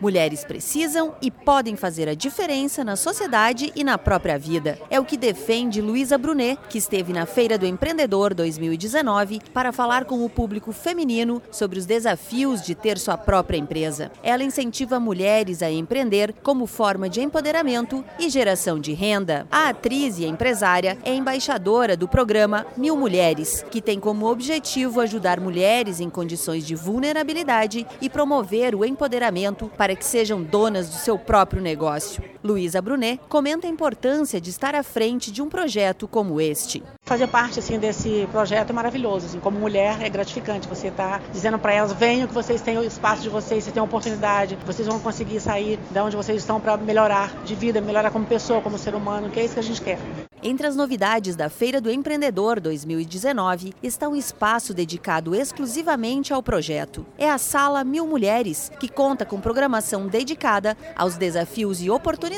Mulheres precisam e podem fazer a diferença na sociedade e na própria vida. É o que defende Luísa Brunet, que esteve na Feira do Empreendedor 2019 para falar com o público feminino sobre os desafios de ter sua própria empresa. Ela incentiva mulheres a empreender como forma de empoderamento e geração de renda. A atriz e empresária é embaixadora do programa Mil Mulheres, que tem como objetivo ajudar mulheres em condições de vulnerabilidade e promover o empoderamento para para que sejam donas do seu próprio negócio. Luísa Brunet comenta a importância de estar à frente de um projeto como este. Fazer parte assim desse projeto é maravilhoso. Assim, como mulher é gratificante. Você está dizendo para elas: venham que vocês têm o espaço de vocês, vocês têm a oportunidade, vocês vão conseguir sair de onde vocês estão para melhorar de vida, melhorar como pessoa, como ser humano, que é isso que a gente quer. Entre as novidades da Feira do Empreendedor 2019 está um espaço dedicado exclusivamente ao projeto. É a Sala Mil Mulheres, que conta com programação dedicada aos desafios e oportunidades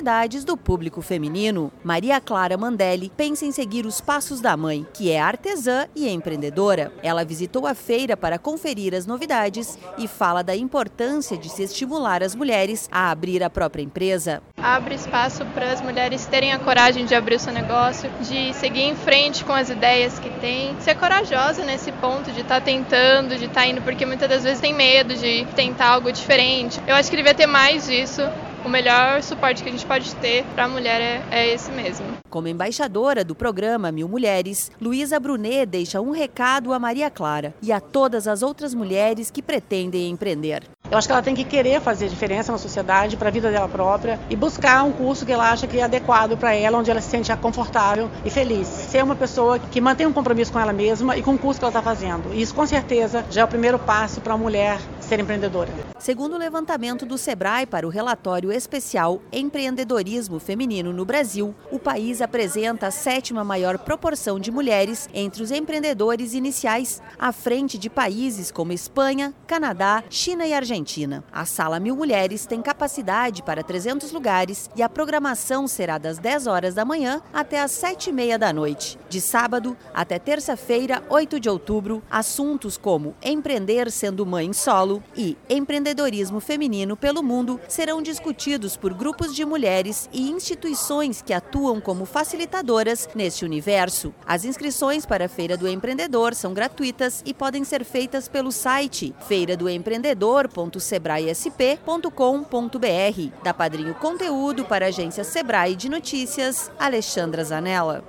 do público feminino. Maria Clara Mandelli pensa em seguir os passos da mãe, que é artesã e empreendedora. Ela visitou a feira para conferir as novidades e fala da importância de se estimular as mulheres a abrir a própria empresa. Abre espaço para as mulheres terem a coragem de abrir o seu negócio de seguir em frente com as ideias que tem, ser corajosa nesse ponto de estar tá tentando, de estar tá indo, porque muitas das vezes tem medo de tentar algo diferente. Eu acho que devia ter mais disso o melhor suporte que a gente pode ter para a mulher é, é, esse mesmo. Como embaixadora do programa Mil Mulheres, Luísa Brunet deixa um recado a Maria Clara e a todas as outras mulheres que pretendem empreender. Eu acho que ela tem que querer fazer diferença na sociedade, para a vida dela própria e buscar um curso que ela acha que é adequado para ela, onde ela se sente confortável e feliz. Ser uma pessoa que mantém um compromisso com ela mesma e com o curso que ela está fazendo. Isso, com certeza, já é o primeiro passo para a mulher ser empreendedora. Segundo o levantamento do Sebrae para o relatório especial Empreendedorismo Feminino no Brasil, o país apresenta a sétima maior proporção de mulheres entre os empreendedores iniciais, à frente de países como Espanha, Canadá, China e Argentina. A Sala Mil Mulheres tem capacidade para 300 lugares e a programação será das 10 horas da manhã até as 7 e meia da noite. De sábado até terça-feira, 8 de outubro, assuntos como empreender sendo mãe solo, e empreendedorismo feminino pelo mundo serão discutidos por grupos de mulheres e instituições que atuam como facilitadoras neste universo. As inscrições para a Feira do Empreendedor são gratuitas e podem ser feitas pelo site feiradoempreendedor.sebraesp.com.br. Da Padrinho Conteúdo para a agência Sebrae de Notícias, Alexandra Zanella.